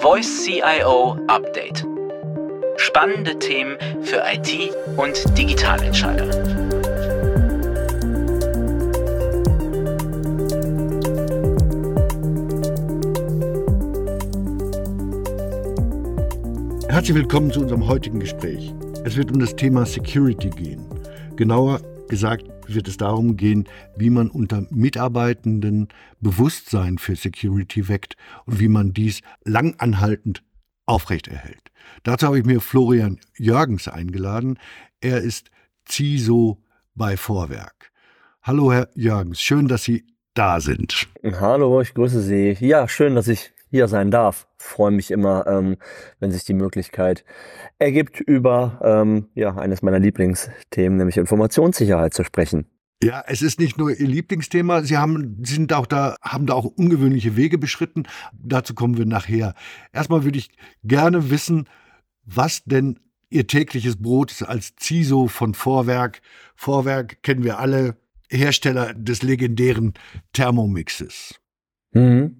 Voice CIO Update. Spannende Themen für IT und Digitalentscheider. Herzlich willkommen zu unserem heutigen Gespräch. Es wird um das Thema Security gehen. Genauer gesagt wird es darum gehen, wie man unter Mitarbeitenden Bewusstsein für Security weckt und wie man dies langanhaltend aufrechterhält. Dazu habe ich mir Florian Jürgens eingeladen. Er ist CISO bei Vorwerk. Hallo, Herr Jürgens, schön, dass Sie da sind. Hallo, ich grüße Sie. Ja, schön, dass ich hier sein darf. Freue mich immer, ähm, wenn sich die Möglichkeit ergibt, über ähm, ja, eines meiner Lieblingsthemen, nämlich Informationssicherheit zu sprechen. Ja, es ist nicht nur Ihr Lieblingsthema. Sie haben, Sie sind auch da, haben da auch ungewöhnliche Wege beschritten. Dazu kommen wir nachher. Erstmal würde ich gerne wissen, was denn Ihr tägliches Brot ist als CISO von Vorwerk. Vorwerk kennen wir alle, Hersteller des legendären Thermomixes. Mhm.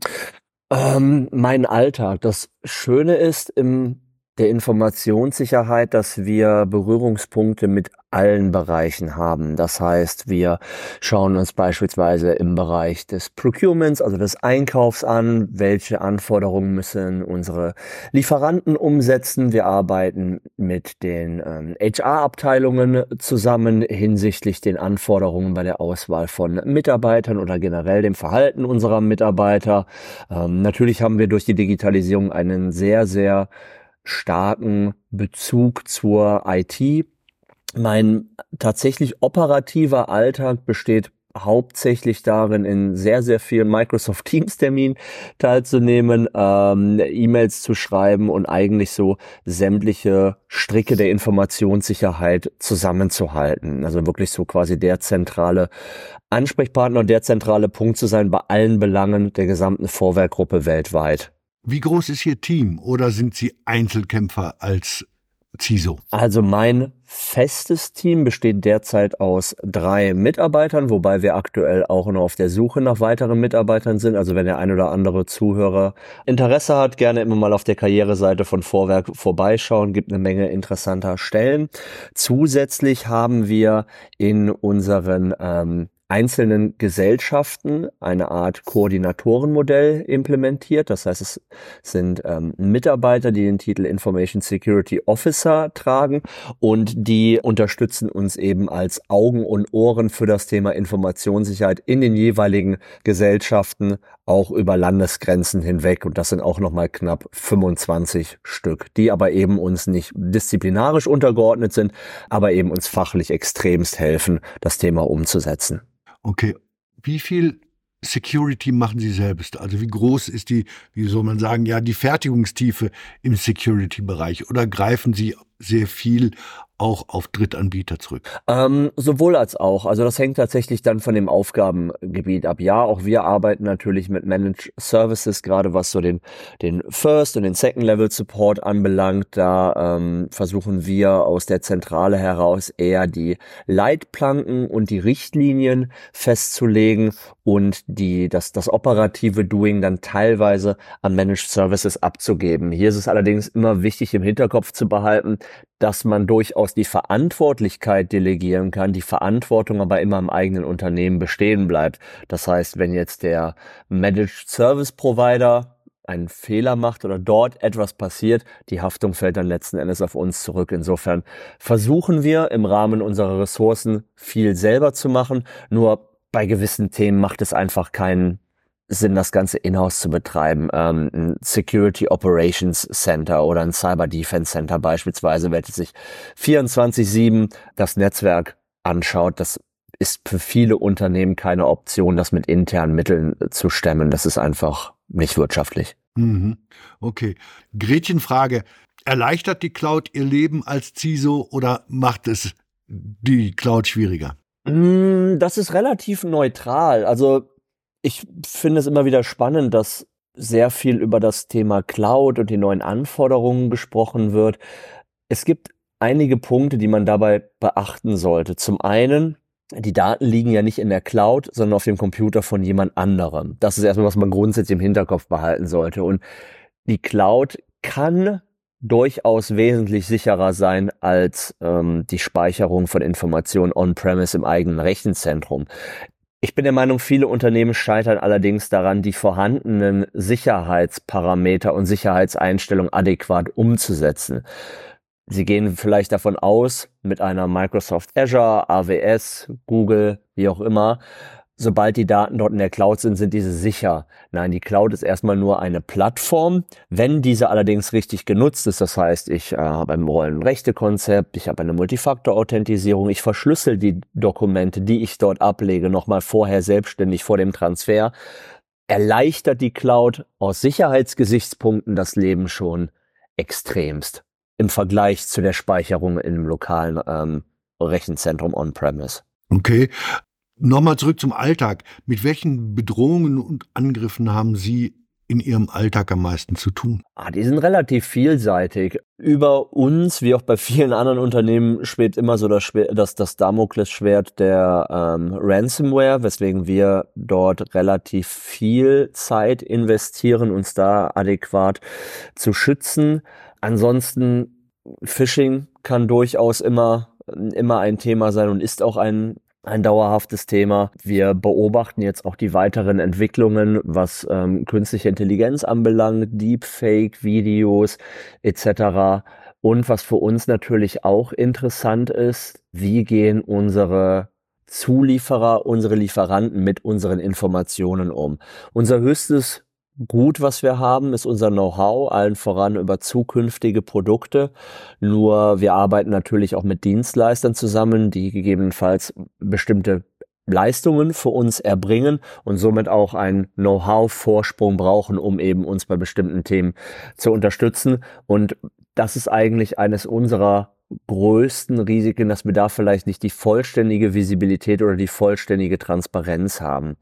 Ähm, mein Alltag. Das Schöne ist im der Informationssicherheit, dass wir Berührungspunkte mit allen Bereichen haben. Das heißt, wir schauen uns beispielsweise im Bereich des Procurements, also des Einkaufs an, welche Anforderungen müssen unsere Lieferanten umsetzen. Wir arbeiten mit den ähm, HR-Abteilungen zusammen hinsichtlich den Anforderungen bei der Auswahl von Mitarbeitern oder generell dem Verhalten unserer Mitarbeiter. Ähm, natürlich haben wir durch die Digitalisierung einen sehr, sehr starken Bezug zur IT. Mein tatsächlich operativer Alltag besteht hauptsächlich darin, in sehr, sehr vielen Microsoft Teams Terminen teilzunehmen, ähm, E-Mails zu schreiben und eigentlich so sämtliche Stricke der Informationssicherheit zusammenzuhalten. Also wirklich so quasi der zentrale Ansprechpartner und der zentrale Punkt zu sein bei allen Belangen der gesamten Vorwerkgruppe weltweit. Wie groß ist Ihr Team oder sind Sie Einzelkämpfer als CISO? Also mein festes Team besteht derzeit aus drei Mitarbeitern, wobei wir aktuell auch noch auf der Suche nach weiteren Mitarbeitern sind. Also wenn der ein oder andere Zuhörer Interesse hat, gerne immer mal auf der Karriereseite von Vorwerk vorbeischauen, gibt eine Menge interessanter Stellen. Zusätzlich haben wir in unseren ähm, einzelnen Gesellschaften eine Art Koordinatorenmodell implementiert. Das heißt, es sind ähm, Mitarbeiter, die den Titel Information Security Officer tragen und die unterstützen uns eben als Augen und Ohren für das Thema Informationssicherheit in den jeweiligen Gesellschaften, auch über Landesgrenzen hinweg. Und das sind auch nochmal knapp 25 Stück, die aber eben uns nicht disziplinarisch untergeordnet sind, aber eben uns fachlich extremst helfen, das Thema umzusetzen. Okay. Wie viel Security machen Sie selbst? Also wie groß ist die, wie soll man sagen, ja, die Fertigungstiefe im Security-Bereich? Oder greifen Sie sehr viel auch auf Drittanbieter zurück? Ähm, sowohl als auch. Also das hängt tatsächlich dann von dem Aufgabengebiet ab. Ja, auch wir arbeiten natürlich mit Managed Services, gerade was so den, den First und den Second Level Support anbelangt. Da ähm, versuchen wir aus der Zentrale heraus eher die Leitplanken und die Richtlinien festzulegen und die, das, das operative Doing dann teilweise an Managed Services abzugeben. Hier ist es allerdings immer wichtig im Hinterkopf zu behalten, dass man durchaus die Verantwortlichkeit delegieren kann, die Verantwortung aber immer im eigenen Unternehmen bestehen bleibt. Das heißt, wenn jetzt der Managed Service Provider einen Fehler macht oder dort etwas passiert, die Haftung fällt dann letzten Endes auf uns zurück. Insofern versuchen wir im Rahmen unserer Ressourcen viel selber zu machen. Nur bei gewissen Themen macht es einfach keinen Sinn, das Ganze in-house zu betreiben. Ähm, ein Security Operations Center oder ein Cyber Defense Center beispielsweise, welches sich 24-7 das Netzwerk anschaut, das ist für viele Unternehmen keine Option, das mit internen Mitteln zu stemmen. Das ist einfach nicht wirtschaftlich. Mhm. Okay. Gretchenfrage. Erleichtert die Cloud Ihr Leben als CISO oder macht es die Cloud schwieriger? Mm, das ist relativ neutral. Also ich finde es immer wieder spannend, dass sehr viel über das Thema Cloud und die neuen Anforderungen gesprochen wird. Es gibt einige Punkte, die man dabei beachten sollte. Zum einen, die Daten liegen ja nicht in der Cloud, sondern auf dem Computer von jemand anderem. Das ist erstmal, was man grundsätzlich im Hinterkopf behalten sollte. Und die Cloud kann durchaus wesentlich sicherer sein als ähm, die Speicherung von Informationen on-premise im eigenen Rechenzentrum. Ich bin der Meinung, viele Unternehmen scheitern allerdings daran, die vorhandenen Sicherheitsparameter und Sicherheitseinstellungen adäquat umzusetzen. Sie gehen vielleicht davon aus, mit einer Microsoft Azure, AWS, Google, wie auch immer, sobald die Daten dort in der Cloud sind, sind diese sicher. Nein, die Cloud ist erstmal nur eine Plattform. Wenn diese allerdings richtig genutzt ist, das heißt, ich äh, habe ein Rollenrechte-Konzept, ich habe eine Multifaktor-Authentisierung, ich verschlüssel die Dokumente, die ich dort ablege, nochmal vorher selbstständig vor dem Transfer, erleichtert die Cloud aus Sicherheitsgesichtspunkten das Leben schon extremst im Vergleich zu der Speicherung im lokalen ähm, Rechenzentrum on-premise. Okay, Nochmal zurück zum Alltag. Mit welchen Bedrohungen und Angriffen haben Sie in Ihrem Alltag am meisten zu tun? Ah, die sind relativ vielseitig. Über uns, wie auch bei vielen anderen Unternehmen, schwebt immer so das, das, das Damoklesschwert der ähm, Ransomware, weswegen wir dort relativ viel Zeit investieren, uns da adäquat zu schützen. Ansonsten Phishing kann durchaus immer immer ein Thema sein und ist auch ein ein dauerhaftes Thema. Wir beobachten jetzt auch die weiteren Entwicklungen, was ähm, künstliche Intelligenz anbelangt, Deepfake-Videos etc. Und was für uns natürlich auch interessant ist, wie gehen unsere Zulieferer, unsere Lieferanten mit unseren Informationen um. Unser höchstes gut, was wir haben, ist unser Know-how, allen voran über zukünftige Produkte. Nur wir arbeiten natürlich auch mit Dienstleistern zusammen, die gegebenenfalls bestimmte Leistungen für uns erbringen und somit auch einen Know-how-Vorsprung brauchen, um eben uns bei bestimmten Themen zu unterstützen. Und das ist eigentlich eines unserer größten Risiken, dass wir da vielleicht nicht die vollständige Visibilität oder die vollständige Transparenz haben.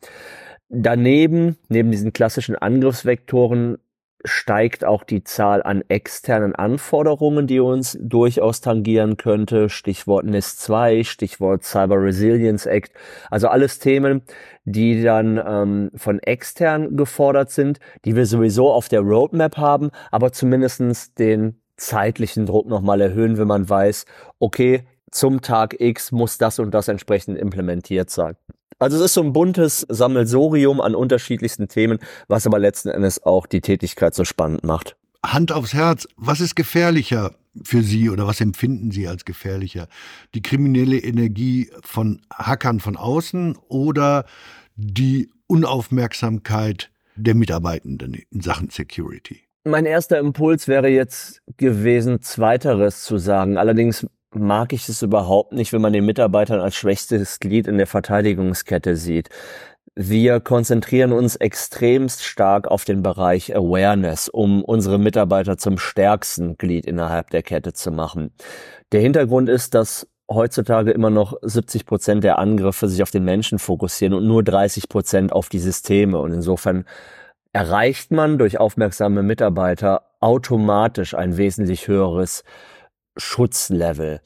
Daneben, neben diesen klassischen Angriffsvektoren, steigt auch die Zahl an externen Anforderungen, die uns durchaus tangieren könnte. Stichwort NIS 2, Stichwort Cyber Resilience Act. Also alles Themen, die dann ähm, von extern gefordert sind, die wir sowieso auf der Roadmap haben, aber zumindestens den zeitlichen Druck nochmal erhöhen, wenn man weiß, okay, zum Tag X muss das und das entsprechend implementiert sein. Also es ist so ein buntes Sammelsorium an unterschiedlichsten Themen, was aber letzten Endes auch die Tätigkeit so spannend macht. Hand aufs Herz, was ist gefährlicher für Sie oder was empfinden Sie als gefährlicher? Die kriminelle Energie von Hackern von außen oder die Unaufmerksamkeit der Mitarbeitenden in Sachen Security? Mein erster Impuls wäre jetzt gewesen, zweiteres zu sagen. Allerdings mag ich es überhaupt nicht, wenn man den Mitarbeitern als schwächstes Glied in der Verteidigungskette sieht. Wir konzentrieren uns extremst stark auf den Bereich Awareness, um unsere Mitarbeiter zum stärksten Glied innerhalb der Kette zu machen. Der Hintergrund ist, dass heutzutage immer noch 70 Prozent der Angriffe sich auf den Menschen fokussieren und nur 30 Prozent auf die Systeme. Und insofern erreicht man durch aufmerksame Mitarbeiter automatisch ein wesentlich höheres Schutzlevel.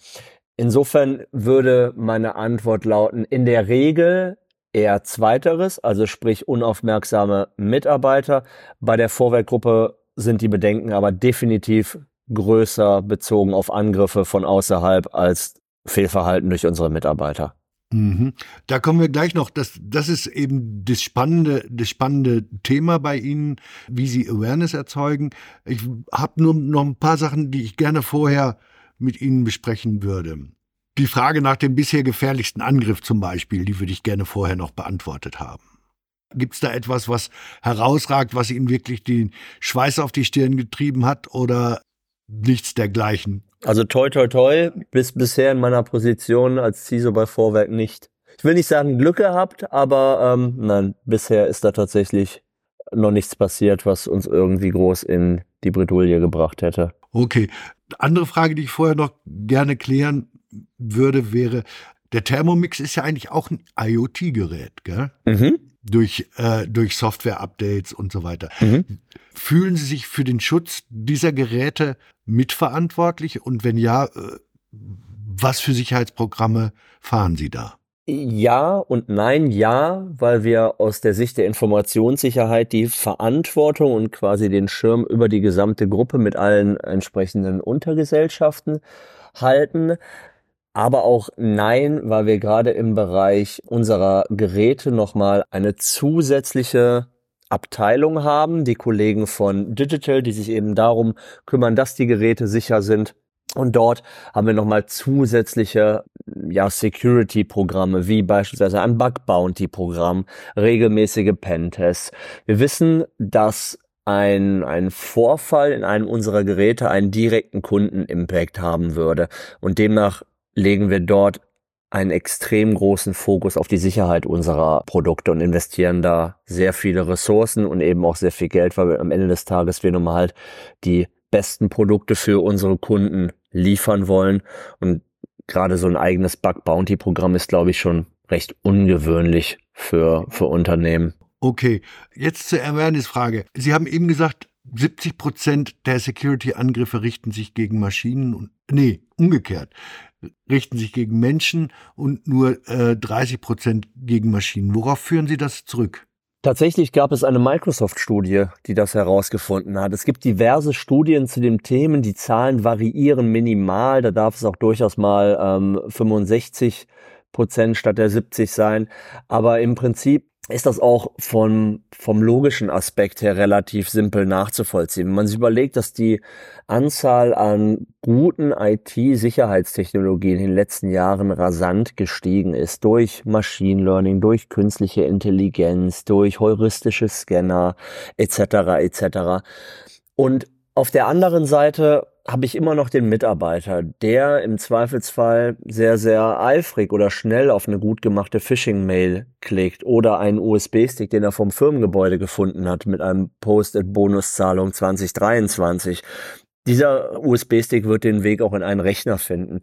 Insofern würde meine Antwort lauten, in der Regel eher zweiteres, also sprich unaufmerksame Mitarbeiter. Bei der Vorwerkgruppe sind die Bedenken aber definitiv größer bezogen auf Angriffe von außerhalb als Fehlverhalten durch unsere Mitarbeiter. Mhm. Da kommen wir gleich noch. Das, das ist eben das spannende, das spannende Thema bei Ihnen, wie Sie Awareness erzeugen. Ich habe nur noch ein paar Sachen, die ich gerne vorher mit Ihnen besprechen würde. Die Frage nach dem bisher gefährlichsten Angriff zum Beispiel, die würde ich gerne vorher noch beantwortet haben. Gibt es da etwas, was herausragt, was Ihnen wirklich den Schweiß auf die Stirn getrieben hat oder nichts dergleichen? Also toi toi toi, bis bisher in meiner Position als CISO bei Vorwerk nicht. Ich will nicht sagen Glück gehabt, aber ähm, nein, bisher ist da tatsächlich noch nichts passiert, was uns irgendwie groß in die Bredouille gebracht hätte. Okay. Andere Frage, die ich vorher noch gerne klären würde, wäre, der Thermomix ist ja eigentlich auch ein IoT-Gerät, gell? Mhm. Durch, äh, durch Software-Updates und so weiter. Mhm. Fühlen Sie sich für den Schutz dieser Geräte mitverantwortlich? Und wenn ja, äh, was für Sicherheitsprogramme fahren Sie da? Ja und nein, ja, weil wir aus der Sicht der Informationssicherheit die Verantwortung und quasi den Schirm über die gesamte Gruppe mit allen entsprechenden Untergesellschaften halten. Aber auch nein, weil wir gerade im Bereich unserer Geräte nochmal eine zusätzliche Abteilung haben, die Kollegen von Digital, die sich eben darum kümmern, dass die Geräte sicher sind. Und dort haben wir nochmal zusätzliche ja, Security-Programme, wie beispielsweise ein Bug-Bounty-Programm, regelmäßige Pentests. Wir wissen, dass ein, ein Vorfall in einem unserer Geräte einen direkten Kunden-Impact haben würde. Und demnach legen wir dort einen extrem großen Fokus auf die Sicherheit unserer Produkte und investieren da sehr viele Ressourcen und eben auch sehr viel Geld, weil wir am Ende des Tages wir nun mal halt die besten Produkte für unsere Kunden liefern wollen. Und gerade so ein eigenes Bug Bounty Programm ist, glaube ich, schon recht ungewöhnlich für, für Unternehmen. Okay, jetzt zur Awareness-Frage. Sie haben eben gesagt, 70 Prozent der Security-Angriffe richten sich gegen Maschinen und, nee, umgekehrt richten sich gegen Menschen und nur äh, 30 Prozent gegen Maschinen. Worauf führen Sie das zurück? Tatsächlich gab es eine Microsoft-Studie, die das herausgefunden hat. Es gibt diverse Studien zu dem Themen. Die Zahlen variieren minimal. Da darf es auch durchaus mal ähm, 65 Prozent statt der 70 sein. Aber im Prinzip ist das auch vom, vom logischen Aspekt her relativ simpel nachzuvollziehen. Wenn man sich überlegt, dass die Anzahl an guten IT-Sicherheitstechnologien in den letzten Jahren rasant gestiegen ist, durch Machine Learning, durch künstliche Intelligenz, durch heuristische Scanner etc. etc. Und auf der anderen Seite habe ich immer noch den Mitarbeiter, der im Zweifelsfall sehr, sehr eifrig oder schnell auf eine gut gemachte Phishing-Mail klickt oder einen USB-Stick, den er vom Firmengebäude gefunden hat mit einem Post-it-Bonuszahlung 2023. Dieser USB-Stick wird den Weg auch in einen Rechner finden.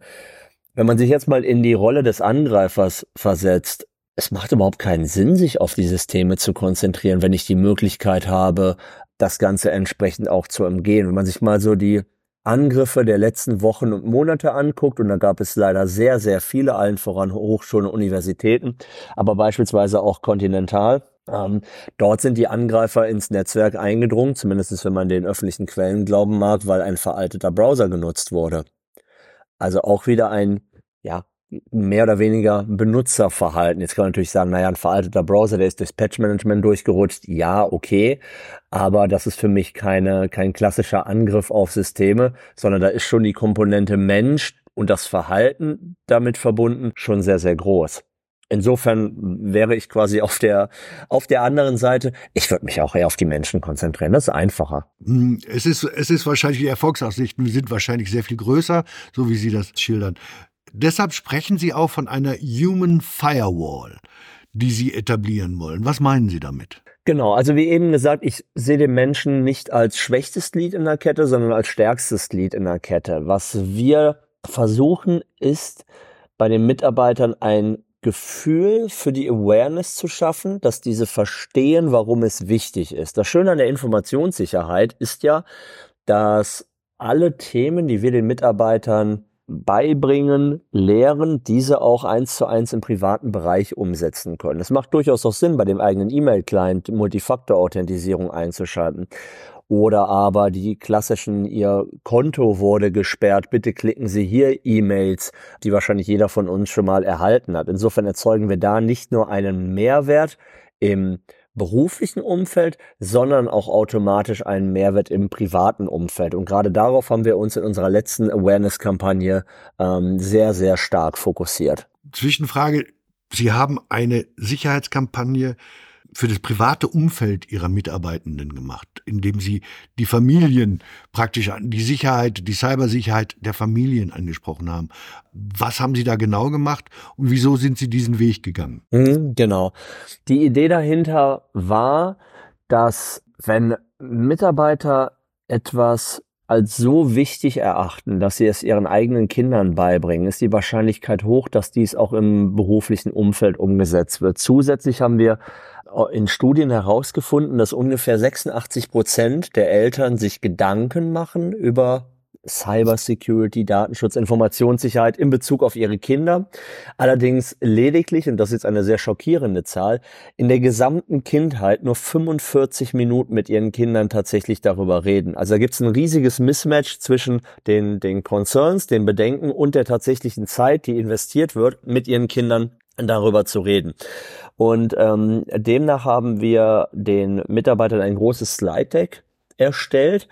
Wenn man sich jetzt mal in die Rolle des Angreifers versetzt, es macht überhaupt keinen Sinn, sich auf die Systeme zu konzentrieren, wenn ich die Möglichkeit habe, das Ganze entsprechend auch zu umgehen. Wenn man sich mal so die Angriffe der letzten Wochen und Monate anguckt, und da gab es leider sehr, sehr viele, allen voran Hochschulen und Universitäten, aber beispielsweise auch kontinental. Ähm, dort sind die Angreifer ins Netzwerk eingedrungen, zumindest wenn man den öffentlichen Quellen glauben mag, weil ein veralteter Browser genutzt wurde. Also auch wieder ein ja, mehr oder weniger Benutzerverhalten. Jetzt kann man natürlich sagen, naja, ein veralteter Browser, der ist durchs Patch-Management durchgerutscht. Ja, okay. Aber das ist für mich keine, kein klassischer Angriff auf Systeme, sondern da ist schon die Komponente Mensch und das Verhalten damit verbunden schon sehr, sehr groß. Insofern wäre ich quasi auf der, auf der anderen Seite. Ich würde mich auch eher auf die Menschen konzentrieren. Das ist einfacher. Hm, es ist, es ist wahrscheinlich, die Erfolgsaussichten sind wahrscheinlich sehr viel größer, so wie Sie das schildern. Deshalb sprechen Sie auch von einer Human Firewall, die Sie etablieren wollen. Was meinen Sie damit? Genau, also wie eben gesagt, ich sehe den Menschen nicht als schwächstes Glied in der Kette, sondern als stärkstes Glied in der Kette. Was wir versuchen, ist bei den Mitarbeitern ein Gefühl für die Awareness zu schaffen, dass diese verstehen, warum es wichtig ist. Das Schöne an der Informationssicherheit ist ja, dass alle Themen, die wir den Mitarbeitern beibringen, lehren, diese auch eins zu eins im privaten Bereich umsetzen können. Es macht durchaus auch Sinn, bei dem eigenen E-Mail-Client Multifaktor-Authentisierung einzuschalten. Oder aber die klassischen, Ihr Konto wurde gesperrt, bitte klicken Sie hier E-Mails, die wahrscheinlich jeder von uns schon mal erhalten hat. Insofern erzeugen wir da nicht nur einen Mehrwert im beruflichen Umfeld, sondern auch automatisch einen Mehrwert im privaten Umfeld. Und gerade darauf haben wir uns in unserer letzten Awareness-Kampagne ähm, sehr, sehr stark fokussiert. Zwischenfrage, Sie haben eine Sicherheitskampagne für das private Umfeld ihrer Mitarbeitenden gemacht, indem sie die Familien praktisch an die Sicherheit, die Cybersicherheit der Familien angesprochen haben. Was haben Sie da genau gemacht und wieso sind Sie diesen Weg gegangen? Mhm, genau. Die Idee dahinter war, dass wenn Mitarbeiter etwas als so wichtig erachten, dass sie es ihren eigenen Kindern beibringen, ist die Wahrscheinlichkeit hoch, dass dies auch im beruflichen Umfeld umgesetzt wird. Zusätzlich haben wir in Studien herausgefunden, dass ungefähr 86 Prozent der Eltern sich Gedanken machen über Cybersecurity, Datenschutz, Informationssicherheit in Bezug auf ihre Kinder. Allerdings lediglich, und das ist jetzt eine sehr schockierende Zahl, in der gesamten Kindheit nur 45 Minuten mit ihren Kindern tatsächlich darüber reden. Also da gibt es ein riesiges Mismatch zwischen den, den Concerns, den Bedenken und der tatsächlichen Zeit, die investiert wird, mit ihren Kindern darüber zu reden. Und ähm, demnach haben wir den Mitarbeitern ein großes Slide Deck erstellt,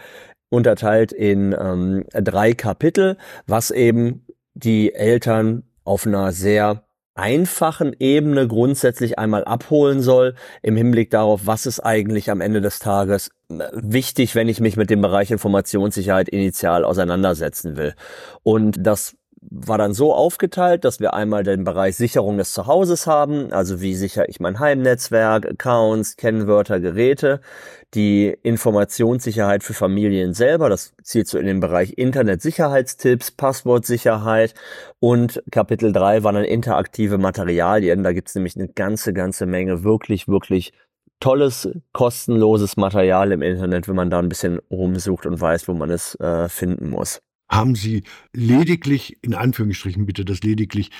unterteilt in ähm, drei Kapitel, was eben die Eltern auf einer sehr einfachen Ebene grundsätzlich einmal abholen soll im Hinblick darauf, was ist eigentlich am Ende des Tages äh, wichtig, wenn ich mich mit dem Bereich Informationssicherheit initial auseinandersetzen will. Und das war dann so aufgeteilt, dass wir einmal den Bereich Sicherung des Zuhauses haben, also wie sichere ich mein Heimnetzwerk, Accounts, Kennwörter, Geräte, die Informationssicherheit für Familien selber, das zielt so in den Bereich Internetsicherheitstipps, Passwortsicherheit und Kapitel 3 waren dann interaktive Materialien, da gibt's nämlich eine ganze, ganze Menge wirklich, wirklich tolles, kostenloses Material im Internet, wenn man da ein bisschen rumsucht und weiß, wo man es äh, finden muss. Haben Sie lediglich, in Anführungsstrichen bitte das lediglich,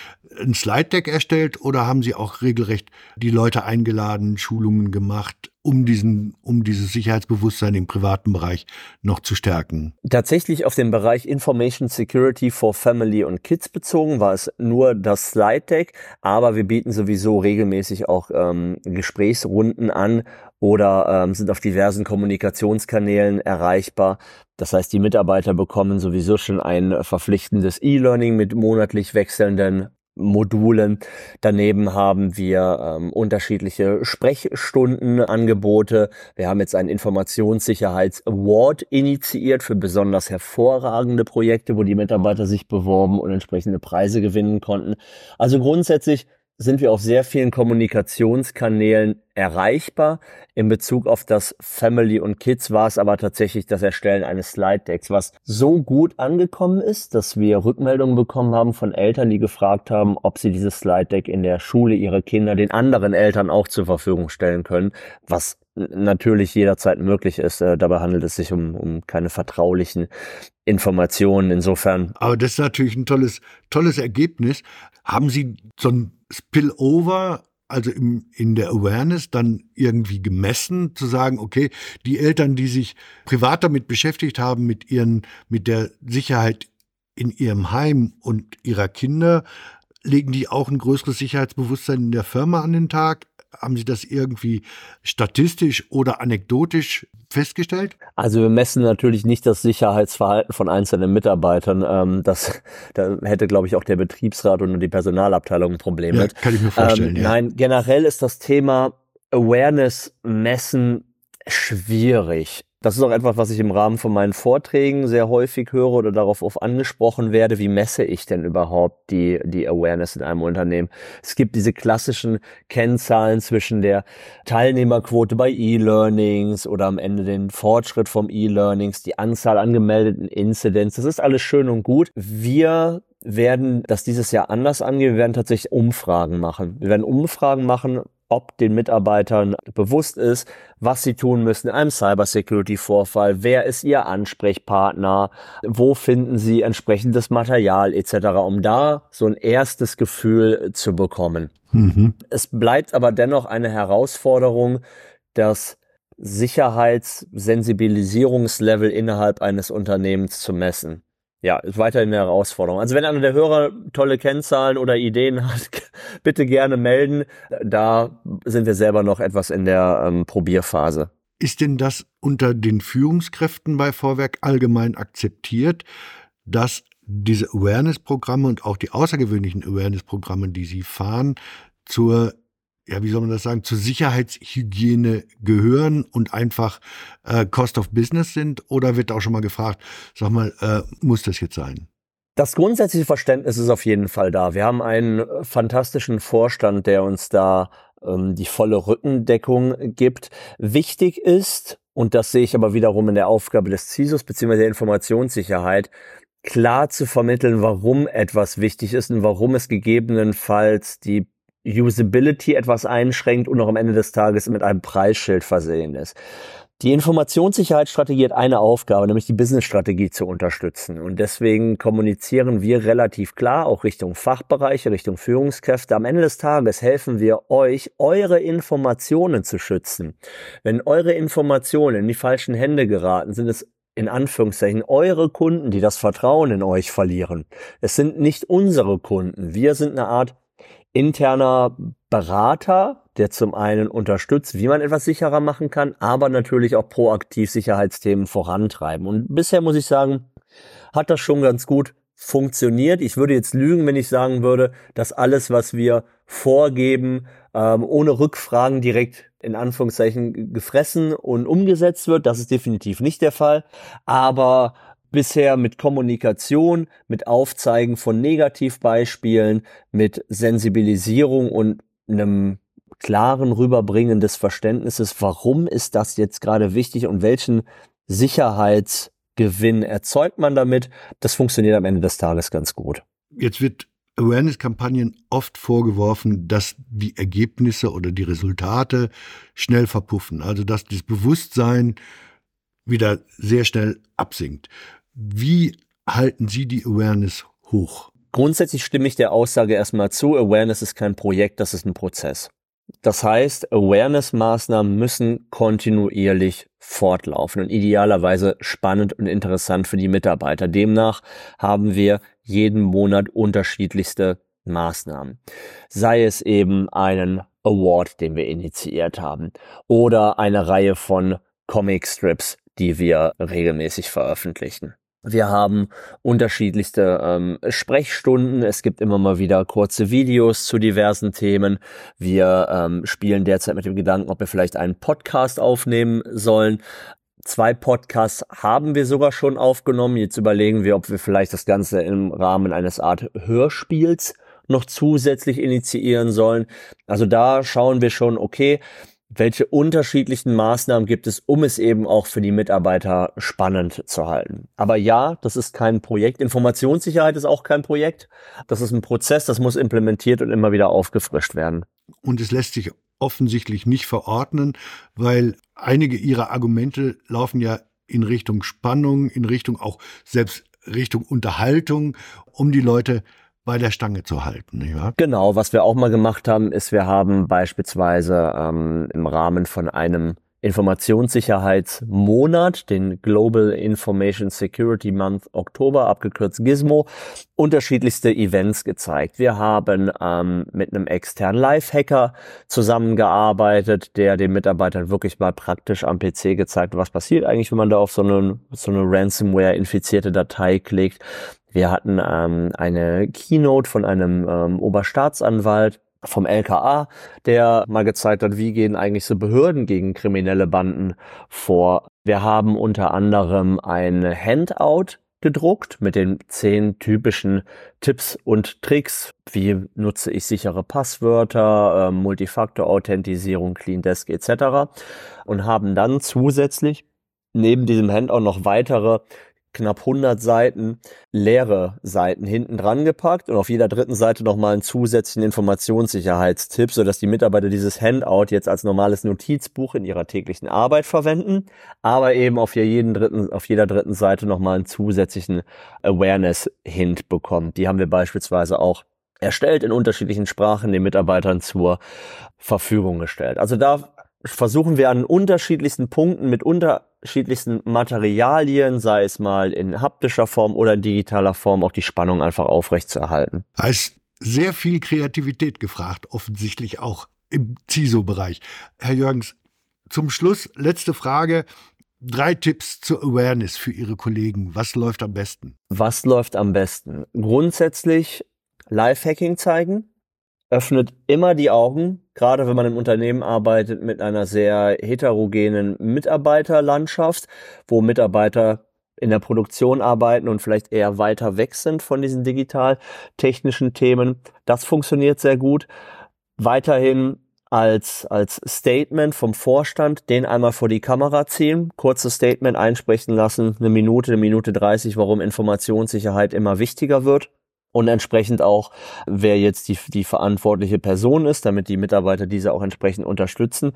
ein Slide-Deck erstellt oder haben Sie auch regelrecht die Leute eingeladen, Schulungen gemacht, um diesen, um dieses Sicherheitsbewusstsein im privaten Bereich noch zu stärken? Tatsächlich auf den Bereich Information Security for Family und Kids bezogen war es nur das Slide Deck, aber wir bieten sowieso regelmäßig auch ähm, Gesprächsrunden an oder ähm, sind auf diversen Kommunikationskanälen erreichbar. Das heißt, die Mitarbeiter bekommen sowieso schon ein verpflichtendes E-Learning mit monatlich wechselnden Modulen. Daneben haben wir ähm, unterschiedliche Sprechstundenangebote. Wir haben jetzt einen Informationssicherheits-Award initiiert für besonders hervorragende Projekte, wo die Mitarbeiter sich beworben und entsprechende Preise gewinnen konnten. Also grundsätzlich sind wir auf sehr vielen Kommunikationskanälen erreichbar. In Bezug auf das Family und Kids war es aber tatsächlich das Erstellen eines Slide Decks, was so gut angekommen ist, dass wir Rückmeldungen bekommen haben von Eltern, die gefragt haben, ob sie dieses Slide Deck in der Schule ihrer Kinder den anderen Eltern auch zur Verfügung stellen können, was natürlich jederzeit möglich ist. Äh, dabei handelt es sich um, um keine vertraulichen Informationen. Insofern. Aber das ist natürlich ein tolles, tolles Ergebnis. Haben Sie so ein Spillover also im, in der Awareness dann irgendwie gemessen, zu sagen, okay, die Eltern, die sich privat damit beschäftigt haben, mit ihren, mit der Sicherheit in ihrem Heim und ihrer Kinder, legen die auch ein größeres Sicherheitsbewusstsein in der Firma an den Tag? Haben Sie das irgendwie statistisch oder anekdotisch festgestellt? Also wir messen natürlich nicht das Sicherheitsverhalten von einzelnen Mitarbeitern. Ähm, das, da hätte, glaube ich, auch der Betriebsrat und die Personalabteilung ein Problem ja, mit. Kann ich mir vorstellen. Ähm, ja. Nein, generell ist das Thema Awareness messen schwierig. Das ist auch etwas, was ich im Rahmen von meinen Vorträgen sehr häufig höre oder darauf auf angesprochen werde. Wie messe ich denn überhaupt die, die Awareness in einem Unternehmen? Es gibt diese klassischen Kennzahlen zwischen der Teilnehmerquote bei E-Learnings oder am Ende den Fortschritt vom E-Learnings, die Anzahl angemeldeten Incidents. Das ist alles schön und gut. Wir werden das dieses Jahr anders angehen. Wir werden tatsächlich Umfragen machen. Wir werden Umfragen machen, ob den Mitarbeitern bewusst ist, was sie tun müssen in einem Cybersecurity-Vorfall, wer ist ihr Ansprechpartner, wo finden sie entsprechendes Material etc., um da so ein erstes Gefühl zu bekommen. Mhm. Es bleibt aber dennoch eine Herausforderung, das Sicherheitssensibilisierungslevel innerhalb eines Unternehmens zu messen ja, ist weiterhin eine Herausforderung. Also wenn einer der Hörer tolle Kennzahlen oder Ideen hat, bitte gerne melden. Da sind wir selber noch etwas in der ähm, Probierphase. Ist denn das unter den Führungskräften bei Vorwerk allgemein akzeptiert, dass diese Awareness-Programme und auch die außergewöhnlichen Awareness-Programme, die Sie fahren, zur ja, wie soll man das sagen, zur Sicherheitshygiene gehören und einfach äh, Cost of Business sind? Oder wird auch schon mal gefragt, sag mal, äh, muss das jetzt sein? Das grundsätzliche Verständnis ist auf jeden Fall da. Wir haben einen fantastischen Vorstand, der uns da ähm, die volle Rückendeckung gibt. Wichtig ist, und das sehe ich aber wiederum in der Aufgabe des CISOs bzw. der Informationssicherheit, klar zu vermitteln, warum etwas wichtig ist und warum es gegebenenfalls die Usability etwas einschränkt und auch am Ende des Tages mit einem Preisschild versehen ist. Die Informationssicherheitsstrategie hat eine Aufgabe, nämlich die Businessstrategie zu unterstützen. Und deswegen kommunizieren wir relativ klar, auch Richtung Fachbereiche, Richtung Führungskräfte. Am Ende des Tages helfen wir euch, eure Informationen zu schützen. Wenn eure Informationen in die falschen Hände geraten, sind es in Anführungszeichen eure Kunden, die das Vertrauen in euch verlieren. Es sind nicht unsere Kunden. Wir sind eine Art interner Berater, der zum einen unterstützt, wie man etwas sicherer machen kann, aber natürlich auch proaktiv Sicherheitsthemen vorantreiben. Und bisher muss ich sagen, hat das schon ganz gut funktioniert. Ich würde jetzt lügen, wenn ich sagen würde, dass alles, was wir vorgeben, ähm, ohne Rückfragen direkt in Anführungszeichen gefressen und umgesetzt wird. Das ist definitiv nicht der Fall. Aber bisher mit Kommunikation, mit Aufzeigen von Negativbeispielen, mit Sensibilisierung und einem klaren Rüberbringen des Verständnisses, warum ist das jetzt gerade wichtig und welchen Sicherheitsgewinn erzeugt man damit, das funktioniert am Ende des Tages ganz gut. Jetzt wird Awareness-Kampagnen oft vorgeworfen, dass die Ergebnisse oder die Resultate schnell verpuffen, also dass das Bewusstsein wieder sehr schnell absinkt. Wie halten Sie die Awareness hoch? Grundsätzlich stimme ich der Aussage erstmal zu, Awareness ist kein Projekt, das ist ein Prozess. Das heißt, Awareness-Maßnahmen müssen kontinuierlich fortlaufen und idealerweise spannend und interessant für die Mitarbeiter. Demnach haben wir jeden Monat unterschiedlichste Maßnahmen. Sei es eben einen Award, den wir initiiert haben, oder eine Reihe von Comic Strips, die wir regelmäßig veröffentlichen. Wir haben unterschiedlichste ähm, Sprechstunden. Es gibt immer mal wieder kurze Videos zu diversen Themen. Wir ähm, spielen derzeit mit dem Gedanken, ob wir vielleicht einen Podcast aufnehmen sollen. Zwei Podcasts haben wir sogar schon aufgenommen. Jetzt überlegen wir, ob wir vielleicht das Ganze im Rahmen eines Art Hörspiels noch zusätzlich initiieren sollen. Also da schauen wir schon, okay, welche unterschiedlichen Maßnahmen gibt es, um es eben auch für die Mitarbeiter spannend zu halten. Aber ja, das ist kein Projekt. Informationssicherheit ist auch kein Projekt. Das ist ein Prozess, das muss implementiert und immer wieder aufgefrischt werden. Und es lässt sich offensichtlich nicht verordnen, weil einige ihrer Argumente laufen ja in Richtung Spannung, in Richtung auch selbst Richtung Unterhaltung, um die Leute bei der Stange zu halten. Wahr? Genau, was wir auch mal gemacht haben, ist, wir haben beispielsweise ähm, im Rahmen von einem Informationssicherheitsmonat, den Global Information Security Month Oktober, abgekürzt Gizmo, unterschiedlichste Events gezeigt. Wir haben ähm, mit einem externen Live-Hacker zusammengearbeitet, der den Mitarbeitern wirklich mal praktisch am PC gezeigt, was passiert eigentlich, wenn man da auf so eine, so eine Ransomware-infizierte Datei klickt. Wir hatten ähm, eine Keynote von einem ähm, Oberstaatsanwalt vom LKA, der mal gezeigt hat, wie gehen eigentlich so Behörden gegen kriminelle Banden vor. Wir haben unter anderem ein Handout gedruckt mit den zehn typischen Tipps und Tricks. Wie nutze ich sichere Passwörter, äh, Multifaktor-Authentisierung, Clean Desk etc. Und haben dann zusätzlich neben diesem Handout noch weitere knapp 100 Seiten leere Seiten hinten dran gepackt und auf jeder dritten Seite nochmal einen zusätzlichen Informationssicherheitstipp, sodass die Mitarbeiter dieses Handout jetzt als normales Notizbuch in ihrer täglichen Arbeit verwenden, aber eben auf, jeden dritten, auf jeder dritten Seite nochmal einen zusätzlichen Awareness-Hint bekommen. Die haben wir beispielsweise auch erstellt in unterschiedlichen Sprachen den Mitarbeitern zur Verfügung gestellt. Also da versuchen wir an unterschiedlichsten Punkten mit unterschiedlichsten Materialien, sei es mal in haptischer Form oder in digitaler Form, auch die Spannung einfach aufrechtzuerhalten. Da ist sehr viel Kreativität gefragt, offensichtlich auch im CISO-Bereich. Herr Jürgens, zum Schluss letzte Frage. Drei Tipps zur Awareness für Ihre Kollegen. Was läuft am besten? Was läuft am besten? Grundsätzlich Lifehacking zeigen, öffnet immer die Augen, gerade wenn man im Unternehmen arbeitet mit einer sehr heterogenen Mitarbeiterlandschaft, wo Mitarbeiter in der Produktion arbeiten und vielleicht eher weiter weg sind von diesen digital-technischen Themen. Das funktioniert sehr gut. Weiterhin als, als Statement vom Vorstand den einmal vor die Kamera ziehen, kurzes Statement einsprechen lassen, eine Minute, eine Minute 30, warum Informationssicherheit immer wichtiger wird und entsprechend auch, wer jetzt die, die verantwortliche Person ist, damit die Mitarbeiter diese auch entsprechend unterstützen.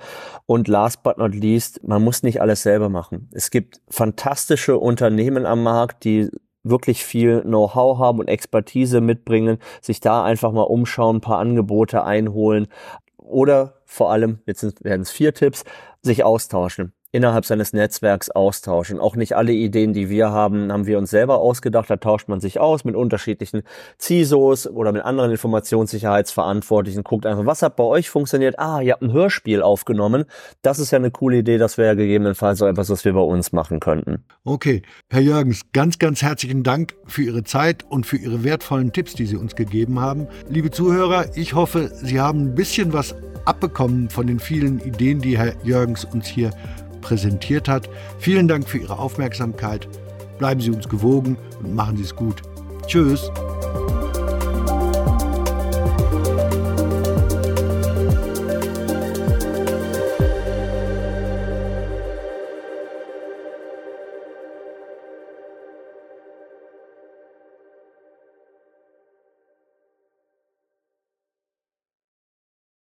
Und last but not least, man muss nicht alles selber machen. Es gibt fantastische Unternehmen am Markt, die wirklich viel Know-how haben und Expertise mitbringen, sich da einfach mal umschauen, ein paar Angebote einholen oder vor allem, jetzt werden es vier Tipps, sich austauschen innerhalb seines Netzwerks austauschen. Auch nicht alle Ideen, die wir haben, haben wir uns selber ausgedacht. Da tauscht man sich aus mit unterschiedlichen CISOs oder mit anderen Informationssicherheitsverantwortlichen. Guckt einfach, was hat bei euch funktioniert? Ah, ihr habt ein Hörspiel aufgenommen. Das ist ja eine coole Idee. Das wäre ja gegebenenfalls so etwas, was wir bei uns machen könnten. Okay. Herr Jürgens, ganz, ganz herzlichen Dank für Ihre Zeit und für Ihre wertvollen Tipps, die Sie uns gegeben haben. Liebe Zuhörer, ich hoffe, Sie haben ein bisschen was abbekommen von den vielen Ideen, die Herr Jürgens uns hier präsentiert hat. Vielen Dank für Ihre Aufmerksamkeit. Bleiben Sie uns gewogen und machen Sie es gut. Tschüss.